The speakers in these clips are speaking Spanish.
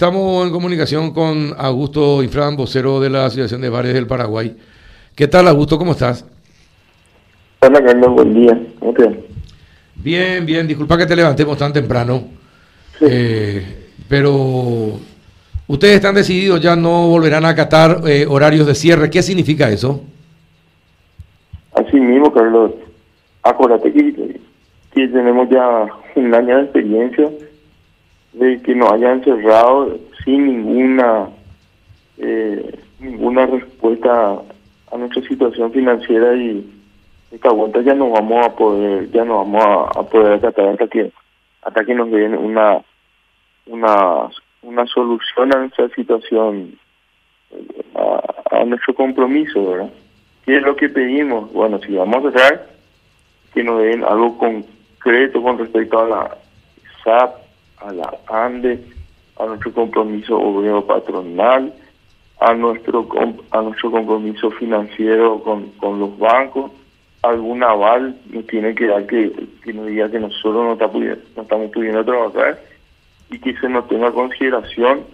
Estamos en comunicación con Augusto Infran, vocero de la Asociación de Bares del Paraguay. ¿Qué tal, Augusto? ¿Cómo estás? Hola, Carlos, buen día. ¿Cómo? Bien, bien. Disculpa que te levantemos tan temprano. Sí. Eh, pero ustedes están decididos, ya no volverán a acatar eh, horarios de cierre. ¿Qué significa eso? Así mismo, Carlos. Acuérdate que, que tenemos ya un año de experiencia de que nos hayan cerrado sin ninguna eh, ninguna respuesta a nuestra situación financiera y esta vuelta ya no vamos a poder ya no vamos a, poder acatar hasta que hasta que nos den una una una solución a nuestra situación a, a nuestro compromiso verdad qué es lo que pedimos bueno si vamos a cerrar que nos den algo concreto con respecto a la SAP a la ANDE, a nuestro compromiso obrero patronal, a nuestro a nuestro compromiso financiero con, con los bancos, algún aval nos tiene que dar que, que nos diga que nosotros no, está pudiendo, no estamos pudiendo trabajar y que se nos tenga consideración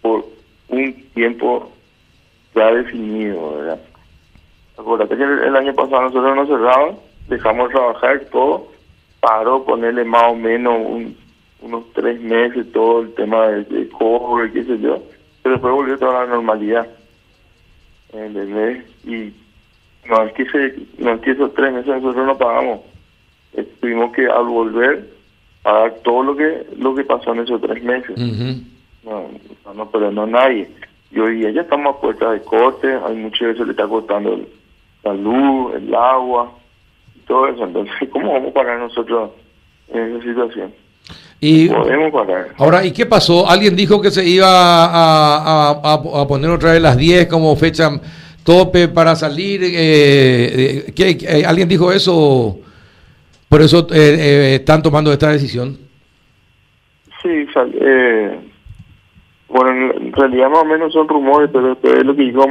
por un tiempo ya definido, ¿verdad? Acuérdate que el, el año pasado nosotros nos cerramos, dejamos de trabajar todo, paró ponerle más o menos un unos tres meses todo el tema de, de cobre, qué sé yo, pero después volvió toda la normalidad. ¿Entendés? Y no es que, se, no es que esos tres meses nosotros no pagamos. Eh, tuvimos que al volver pagar todo lo que lo que pasó en esos tres meses. No, no, no, pero no nadie. Y hoy día ya estamos a puerta de corte, hay muchas veces le está costando el- la luz, el agua, y todo eso. Entonces, ¿cómo vamos a pagar nosotros en esa situación? Y Podemos pagar. ahora, ¿y qué pasó? ¿Alguien dijo que se iba a, a- a- a poner otra vez las 10 como fecha tope para salir? Eh, eh, ¿qué- qué- ¿Alguien dijo eso? Por eso eh, eh, están tomando esta decisión. Sí, sal- eh, bueno, en realidad más o menos son rumores, pero después de lo que dijo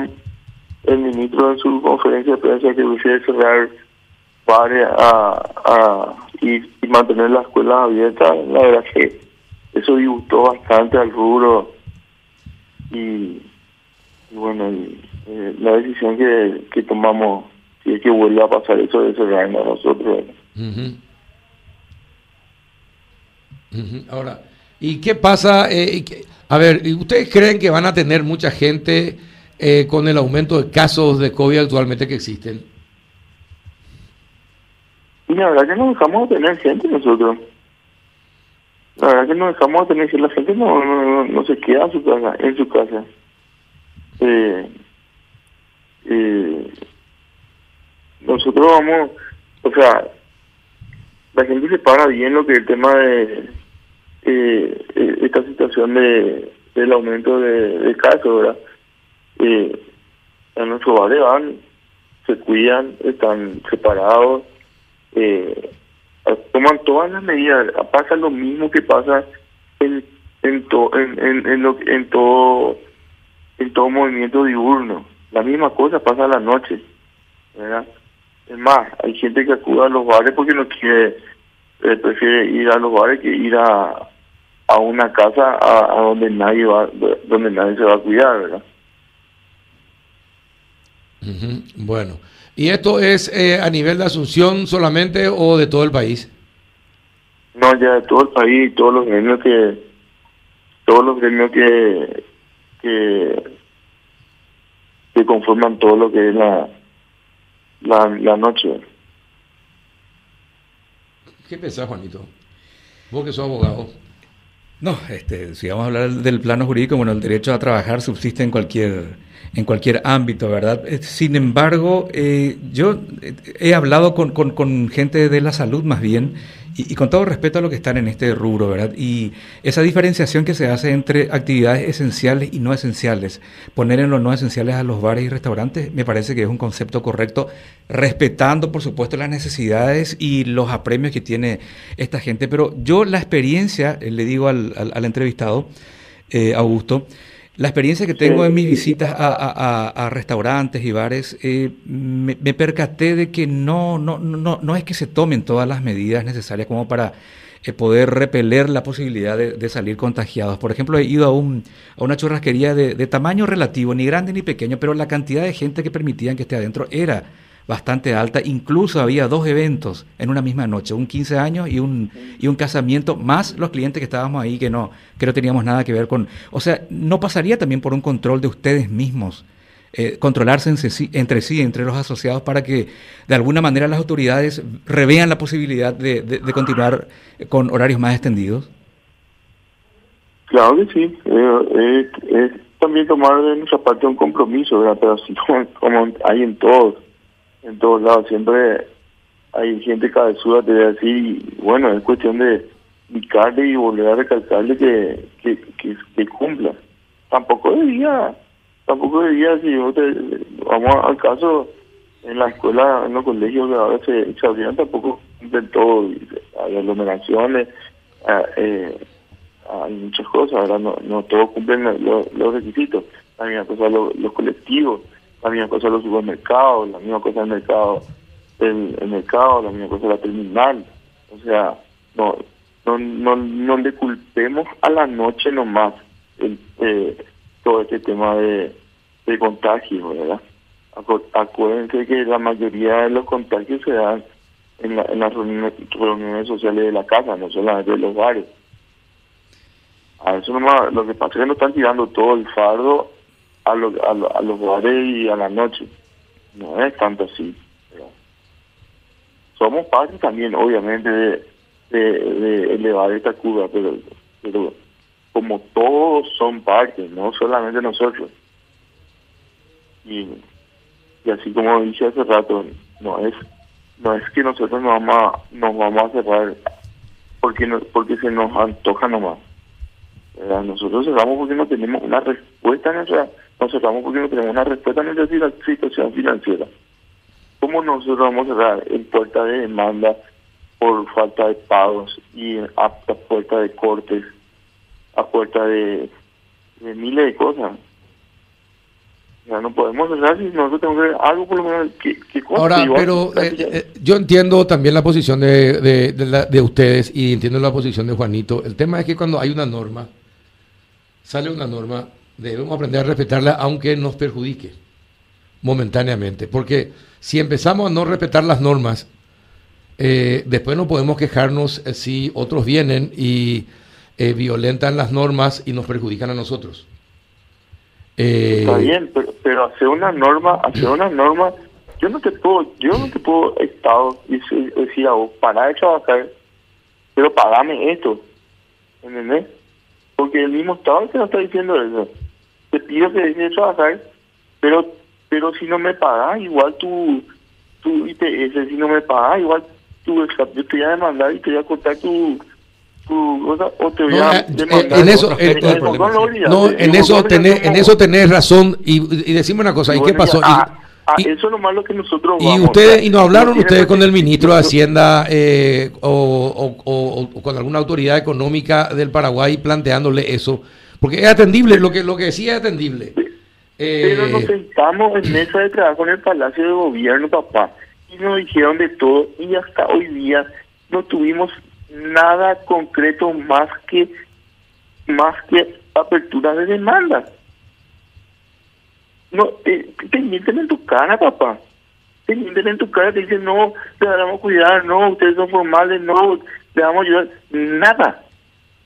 el ministro en su conferencia de prensa que decide cerrar bares a, a, y, mantener las escuelas abiertas, la verdad que eso disgustó bastante al rubro y, bueno, eh, la decisión que, que tomamos, si es que vuelve a pasar eso de cerrarnos nosotros, Ujú. Ujú. Ahora, ¿y qué pasa? Eh, y qué- a ver, ¿y ¿ustedes creen que van a tener mucha gente eh, con el aumento de casos de COVID actualmente que existen? Y la verdad que no dejamos de tener gente nosotros. La verdad que no dejamos de tener gente. La gente no, no, no, no se queda en su casa. En su casa. Eh, eh, nosotros vamos, o sea, la gente se para bien lo que el tema de eh, eh, esta situación de del aumento de, de casos, ¿verdad? Eh, en nuestros bares van, se cuidan, están separados, eh, toman todas las medidas. Pasa lo mismo que pasa en en, to- en, en, lo- en todo en todo movimiento diurno. La misma cosa pasa a la noche, ¿verdad? Es más, hay gente que acude a los bares porque no quiere, eh, prefiere ir a los bares que ir a, a una casa a, donde nadie va, donde nadie se va a cuidar, ¿verdad? Bueno, ¿y esto es eh, a nivel de Asunción solamente o de todo el país? No, ya de todo el país, todos los gremios que, todos los gremios que, que, que conforman todo lo que es la, la, la noche. ¿Qué pensás, Juanito? Vos que sos abogado. No, este, si vamos a hablar del plano jurídico, bueno, el derecho a trabajar subsiste en cualquier, en cualquier ámbito, ¿verdad? Eh, Sin embargo, eh, yo he hablado con- con gente de la salud más bien, y, con todo respeto a lo que están en este rubro, ¿verdad? Y esa diferenciación que se hace entre actividades esenciales y no esenciales, poner en lo no esenciales a los bares y restaurantes, me parece que es un concepto correcto, respetando, por supuesto, las necesidades y los apremios que tiene esta gente. Pero yo la experiencia, eh, le digo al, al- al entrevistado, eh, Augusto, la experiencia que tengo en mis visitas a, a- a- a restaurantes y bares, eh, me, me percaté de que no, no, no, no es que se tomen todas las medidas necesarias como para eh, poder repeler la posibilidad de, salir contagiados. Por ejemplo, he ido a, un, a una churrasquería de, de, tamaño relativo, ni grande ni pequeño, pero la cantidad de gente que permitían que esté adentro era bastante alta. Incluso había dos eventos en una misma noche, un 15 años y un, y un casamiento, más los clientes que estábamos ahí que no, que no teníamos nada que ver con... O sea, ¿no pasaría también por un control de ustedes mismos? Eh, controlarse entre sí, entre los asociados, para que de alguna manera las autoridades revean la posibilidad de, de, continuar con horarios más extendidos? Claro que sí. Eh, es también tomar de nuestra parte un compromiso, pero así como hay en todos en todos lados. Siempre hay gente cabezuda, te voy a decir, y bueno, es cuestión de picarle y volver a recalcarle que, que, cumpla. Tampoco debía, tampoco debía, si vamos al caso, en la escuela, en los colegios que ahora se, se tampoco cumplen todo, hay aglomeraciones, ah, eh, hay muchas cosas, ahora no, no todos cumplen los, requisitos, también cosa los, los colectivos la misma cosa los supermercados, la misma cosa el mercado, el, mercado, la misma cosa la terminal. O sea, no, no, no, no le culpemos a la noche nomás el, eh, todo este tema de, de contagio, ¿verdad? acuérdense que la mayoría de los contagios se dan en, la, en las reuniones, sociales de la casa, no solamente de los bares. A eso nomás, lo que pasa es que no están tirando todo el fardo a, a, los bares y a la noche. No es tanto así. Somos parte también, obviamente, de, de, elevar esta curva, pero, pero como todos son parte, no solamente nosotros. Y, y así como dije hace rato, no es no es que nosotros nos vamos a, nos vamos a cerrar porque no, porque se nos antoja nomás. Nosotros cerramos porque no tenemos una respuesta en nuestra nos cerramos porque no tenemos una respuesta en nuestra situación financiera. ¿Cómo nosotros vamos a cerrar en puerta de demanda por falta de pagos y a, puerta de cortes, a puerta de, miles de cosas? Ya no podemos cerrar si nosotros tenemos que algo por lo menos que, que Ahora, pero eh, eh, yo entiendo también la posición de, de, de, de ustedes y entiendo la posición de Juanito. El tema es que cuando hay una norma, sale una norma, debemos aprender a respetarla aunque nos perjudique momentáneamente. Porque si empezamos a no respetar las normas, eh, después no podemos quejarnos eh, si otros vienen y eh, violentan las normas y nos perjudican a nosotros. Está bien, pero, hacer una norma, hacer una norma, yo no te puedo, yo no te puedo estado decir, decir a vos, para de trabajar, pero pagame esto, ¿entendés? Porque el mismo Estado te lo está diciendo eso te pido que dejes de trabajar, pero pero si no me pagas, igual tu, tu IPS, si no me pagas, igual tu, yo te voy a demandar y te voy a cortar tu, tu cosa, o te voy a demandar. En eso, no, en eso tenés, en eso tenés razón, y, y decime una cosa, ¿y, qué pasó? Ah, eso es lo malo que nosotros y ustedes y no hablaron ustedes con el ministro de Hacienda eh, o, o, o, con alguna autoridad económica del Paraguay planteándole eso porque es atendible, lo que, lo que decía es atendible. Pero nos eh, sentamos en mesa de trabajo en el Palacio de Gobierno, papá, y nos dijeron de todo, y hasta hoy día no tuvimos nada concreto más que más que apertura de demanda. No, te, te mienten en tu cara, papá. Te mienten en tu cara, te dicen, no, te vamos a cuidar, no, ustedes son formales, no, te vamos a ayudar. Nada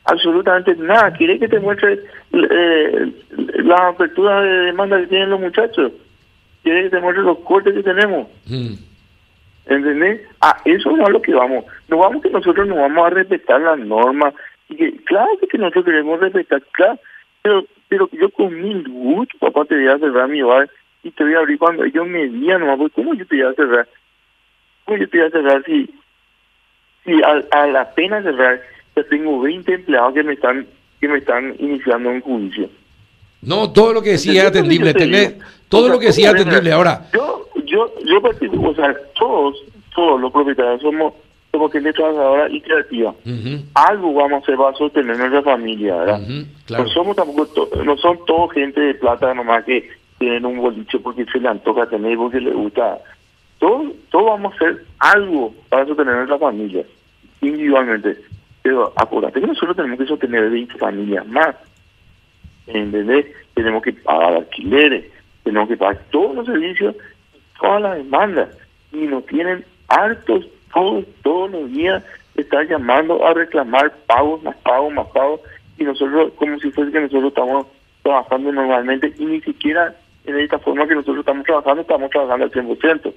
absolutamente nada. Quiere que te muestre eh, la apertura de demanda que tienen los muchachos. Quiere que te muestre los cortes que tenemos. Mm. ¿Entendés? A eso no es lo que vamos. No vamos que nosotros no vamos a respetar las normas. Y que, claro que nosotros queremos respetar, claro. Pero, pero yo con mil gusto, papá, te voy a cerrar mi bar y te voy a abrir cuando ellos me digan, pues, ¿cómo yo te voy a cerrar? ¿Cómo yo te voy a cerrar si, si a, a la pena cerrar ya tengo 20 empleados que me están que me están iniciando un juicio. No, todo lo que decía es atendible, tener, todo lo que decía es atendible. Ahora, yo, yo, yo o sea, todos, todos los propietarios somos somos gente trabajadora y creativa. Algo vamos a hacer para sostener nuestra familia, ¿verdad? No somos tampoco, no son todos gente de plata nomás que tienen un boliche porque se le antoja tener, porque le gusta. Todos, todos vamos a hacer algo para sostener nuestra familia, individualmente Pero acuérdate que nosotros tenemos que sostener 20 familias más. ¿Entendés? Tenemos que pagar alquileres, tenemos que pagar todos los servicios, todas las demandas. Y nos tienen hartos todos, todos los días estar llamando a reclamar pagos, más pagos, más pagos. Y nosotros, como si fuese que nosotros estamos trabajando normalmente y ni siquiera en esta forma que nosotros estamos trabajando, estamos trabajando al 100%.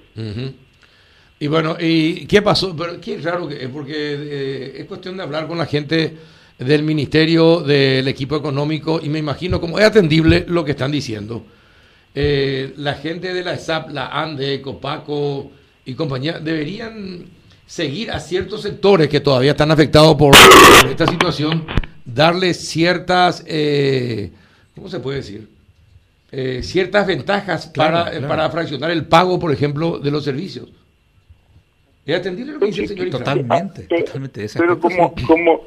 Y bueno, ¿y qué pasó? Pero qué raro que es, porque eh, es cuestión de hablar con la gente del ministerio, del equipo económico, y me imagino como es atendible lo que están diciendo. Eh, la gente de la ESAP, la ANDE, Copaco y compañía deberían seguir a ciertos sectores que todavía están afectados por esta situación, darle ciertas, eh, ¿cómo se puede decir? Eh, ciertas ventajas para, para fraccionar el pago, por ejemplo, de los servicios. ¿Es atendible lo que dice el señor Totalmente, Pero- totalmente. ese Pero ¿cómo, cómo,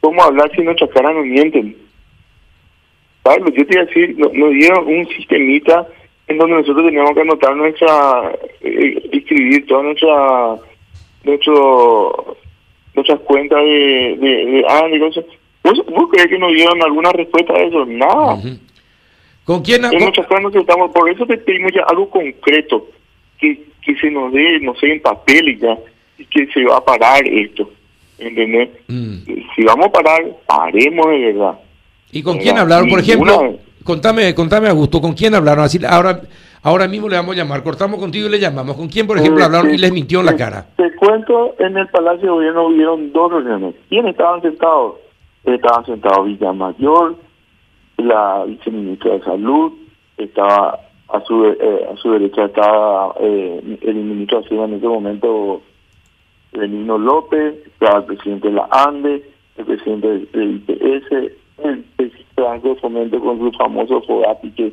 ¿cómo hablar si nuestra cara no mienten? Pablo, yo te iba a decir, no- nos dieron un sistemita en donde nosotros teníamos que anotar nuestra, eh, escribir toda nuestra, nuestro, nuestras cuentas de, de, de, ah, de cosas. ¿Vos, ¿Vos crees que nos dieron alguna respuesta a eso? Nada. ¿Con quién? En con- muchas cosas nos estamos, por eso te pedimos ya algo concreto, que, que se nos dé, no sé, en papel y ya, y que se va a parar esto, ¿entendés? Mm. Si vamos a parar, paremos de verdad. ¿Y con quién hablaron? Por ninguna- ejemplo, contame, contame Augusto, ¿con quién hablaron? Así, ahora, ahora mismo le vamos a llamar, cortamos contigo y le llamamos. ¿Con quién, por ejemplo, Eh, hablaron te- y les mintió en la cara? Te cuento, en el Palacio de Gobierno hubieron dos reuniones. ¿Quiénes estaban sentados? Estaban sentados Villamayor, la viceministra de Salud, estaba a su eh, a su derecha estaba eh, el ministro de Hacienda en ese momento, Benigno López, estaba el presidente de la ANDE, el presidente del, IPS, el presidente de Banco Fomento con su famoso FOGAPI que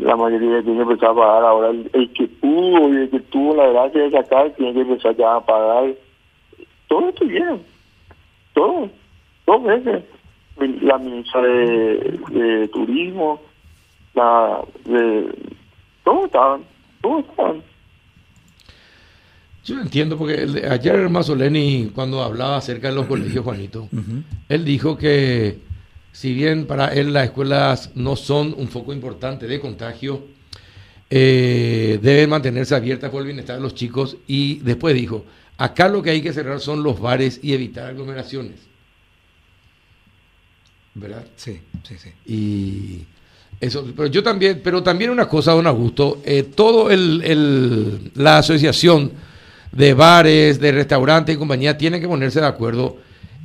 la mayoría tiene que empezar a pagar. Ahora el, que pudo y el que tuvo la gracia de sacar tiene que empezar ya a pagar. Todo estuvieron todo dos veces. La ministra de turismo la de todos estaban todos estaban Yo entiendo, porque el- ayer Mazzoleni, cuando hablaba acerca de los colegios, Juanito, él dijo que si bien para él las escuelas no son un foco importante de contagio, eh, deben mantenerse abiertas por el bienestar de los chicos y después dijo, acá lo que hay que cerrar son los bares y evitar aglomeraciones. ¿Verdad? Sí, sí, sí. Y eso, pero yo también, pero también una cosa, don Augusto, eh, todo el, la asociación de bares, de restaurantes y compañía tiene que ponerse de acuerdo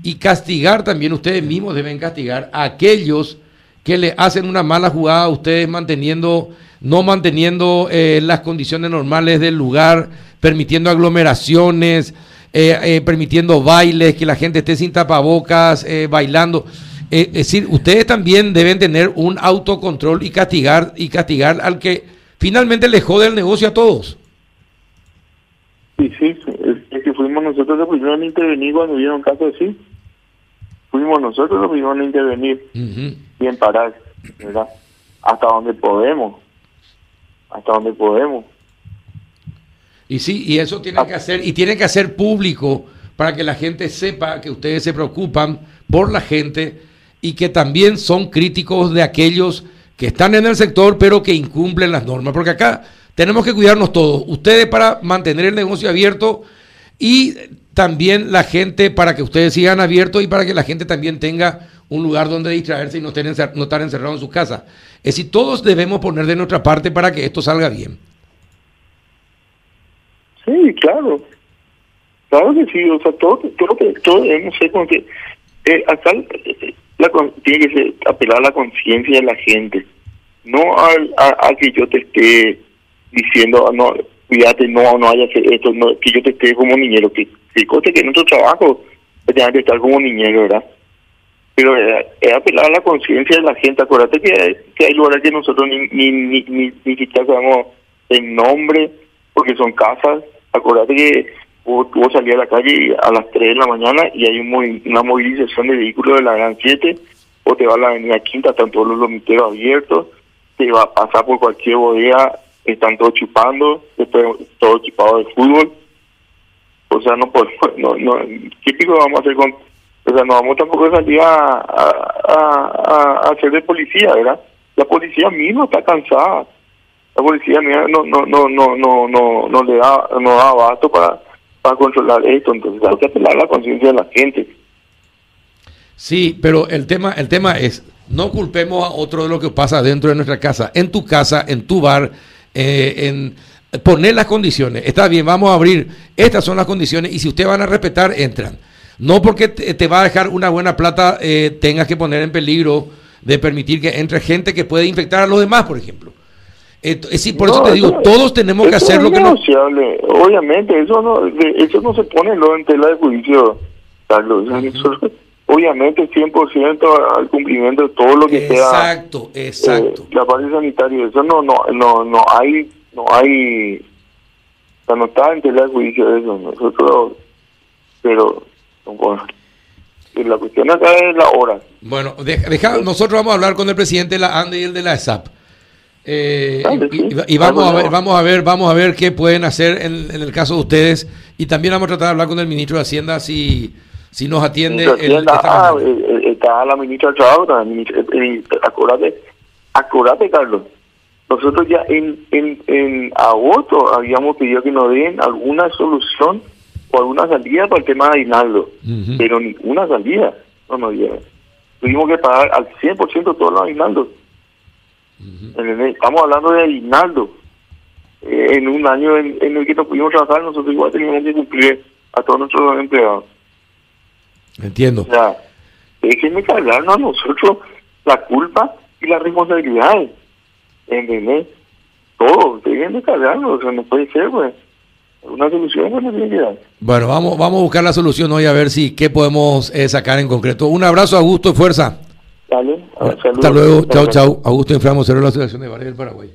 y castigar también, ustedes mismos deben castigar a aquellos que le hacen una mala jugada a ustedes manteniendo, no manteniendo eh, las condiciones normales del lugar, permitiendo aglomeraciones, eh, eh, permitiendo bailes, que la gente esté sin tapabocas, eh, bailando. Eh, es decir, ustedes también deben tener un autocontrol y castigar y castigar al que finalmente le jode el negocio a todos. Sí, sí, es, que fuimos nosotros los primeros en intervenir cuando hubieron casos así. Fuimos nosotros los primeros en intervenir Ujú. y en parar, ¿verdad? Hasta donde podemos. Hasta donde podemos. Y sí, y eso tienen que hacer, y tienen que hacer público para que la gente sepa que ustedes se preocupan por la gente y que también son críticos de aquellos que están en el sector pero que incumplen las normas. Porque acá tenemos que cuidarnos todos. Ustedes para mantener el negocio abierto y también la gente para que ustedes sigan abiertos y para que la gente también tenga un lugar donde distraerse y no, estén no estar encerrados en su casa. Es decir, todos debemos poner de nuestra parte para que esto salga bien. Sí, claro. Claro que sí, o sea, todo, todo, todo no sé, como que eh, acá eh, la, tiene que ser, apelar a la conciencia de la gente, no al, a, a que yo te esté diciendo, no, cuídate, no, no haya que esto, no, que yo te esté como niñero, que, que coste que nuestro trabajo tengas que estar como niñero, ¿verdad? Pero eh, es apelar a la conciencia de la gente, acuérdate que, que hay lugares que nosotros ni, ni, ni, ni, ni siquiera sabemos el nombre, porque son casas, acuérdate que vos salís a la calle a las 3 de la mañana y hay un una movilización de vehículos de la Gran 7, o te va a la avenida Quinta, están todos los lomiteros abiertos, te va a pasar por cualquier bodega, están todos chupando, después todos equipados de fútbol. o sea, no podemos, no, no, ¿qué pico vamos a hacer con, o sea, no vamos tampoco a salir a, a, a, hacer de policía, ¿verdad? La policía misma está cansada, la policía no, no, no, no, no, no, no le da, no da abasto para, para controlar esto, entonces hay que apelar la conciencia de la gente. Sí, pero el tema, el tema es, no culpemos a otro de lo que pasa dentro de nuestra casa, en tu casa, en tu bar, eh, en poner las condiciones. Está bien, vamos a abrir, estas son las condiciones y si ustedes van a respetar, entran. No porque te, va a dejar una buena plata, eh, tengas que poner en peligro de permitir que entre gente que puede infectar a los demás, por ejemplo. Es decir, por eso te digo, todos tenemos que hacer lo que no... Obviamente, eso no, eso no se pone en tela de juicio, Carlos. obviamente 100% al cumplimiento de todo lo que sea exacto exacto. eh, la parte sanitaria. Eso no no no no hay no hay o sea, no está en tela de juicio eso nosotros pero bueno, la cuestión acá es la hora. Bueno deja, nosotros vamos a hablar con el presidente de la ANDE y el de la ESAP eh, y, vamos a ver, vamos a ver, vamos a ver qué pueden hacer en, en, el caso de ustedes y también vamos a tratar de hablar con el ministro de Hacienda si si nos atiende. el, ah, eh, eh, está la ministra del eh, acuérdate, acuérdate, Carlos. Nosotros ya en, en, en agosto habíamos pedido que nos den alguna solución o alguna salida para el tema de aguinaldo, pero ninguna salida no nos dieron. Tuvimos que pagar al 100% todos los aguinaldos. Estamos hablando de aguinaldo. en un año en, en, el que no pudimos trabajar, nosotros igual teníamos que cumplir a todos nuestros empleados. Entiendo. O sea, déjenme cargarnos a nosotros la culpa y la responsabilidad. ¿Entendés? Todo, déjenme cargarnos, o sea, no puede ser, pues. Una solución que Bueno, vamos, vamos a buscar la solución hoy a ver si qué podemos eh, sacar en concreto. Un abrazo, Augusto, y fuerza. Dale, Hasta luego, chao, chao. Augusto Inframo, cerró la Asociación de Bares del Paraguay.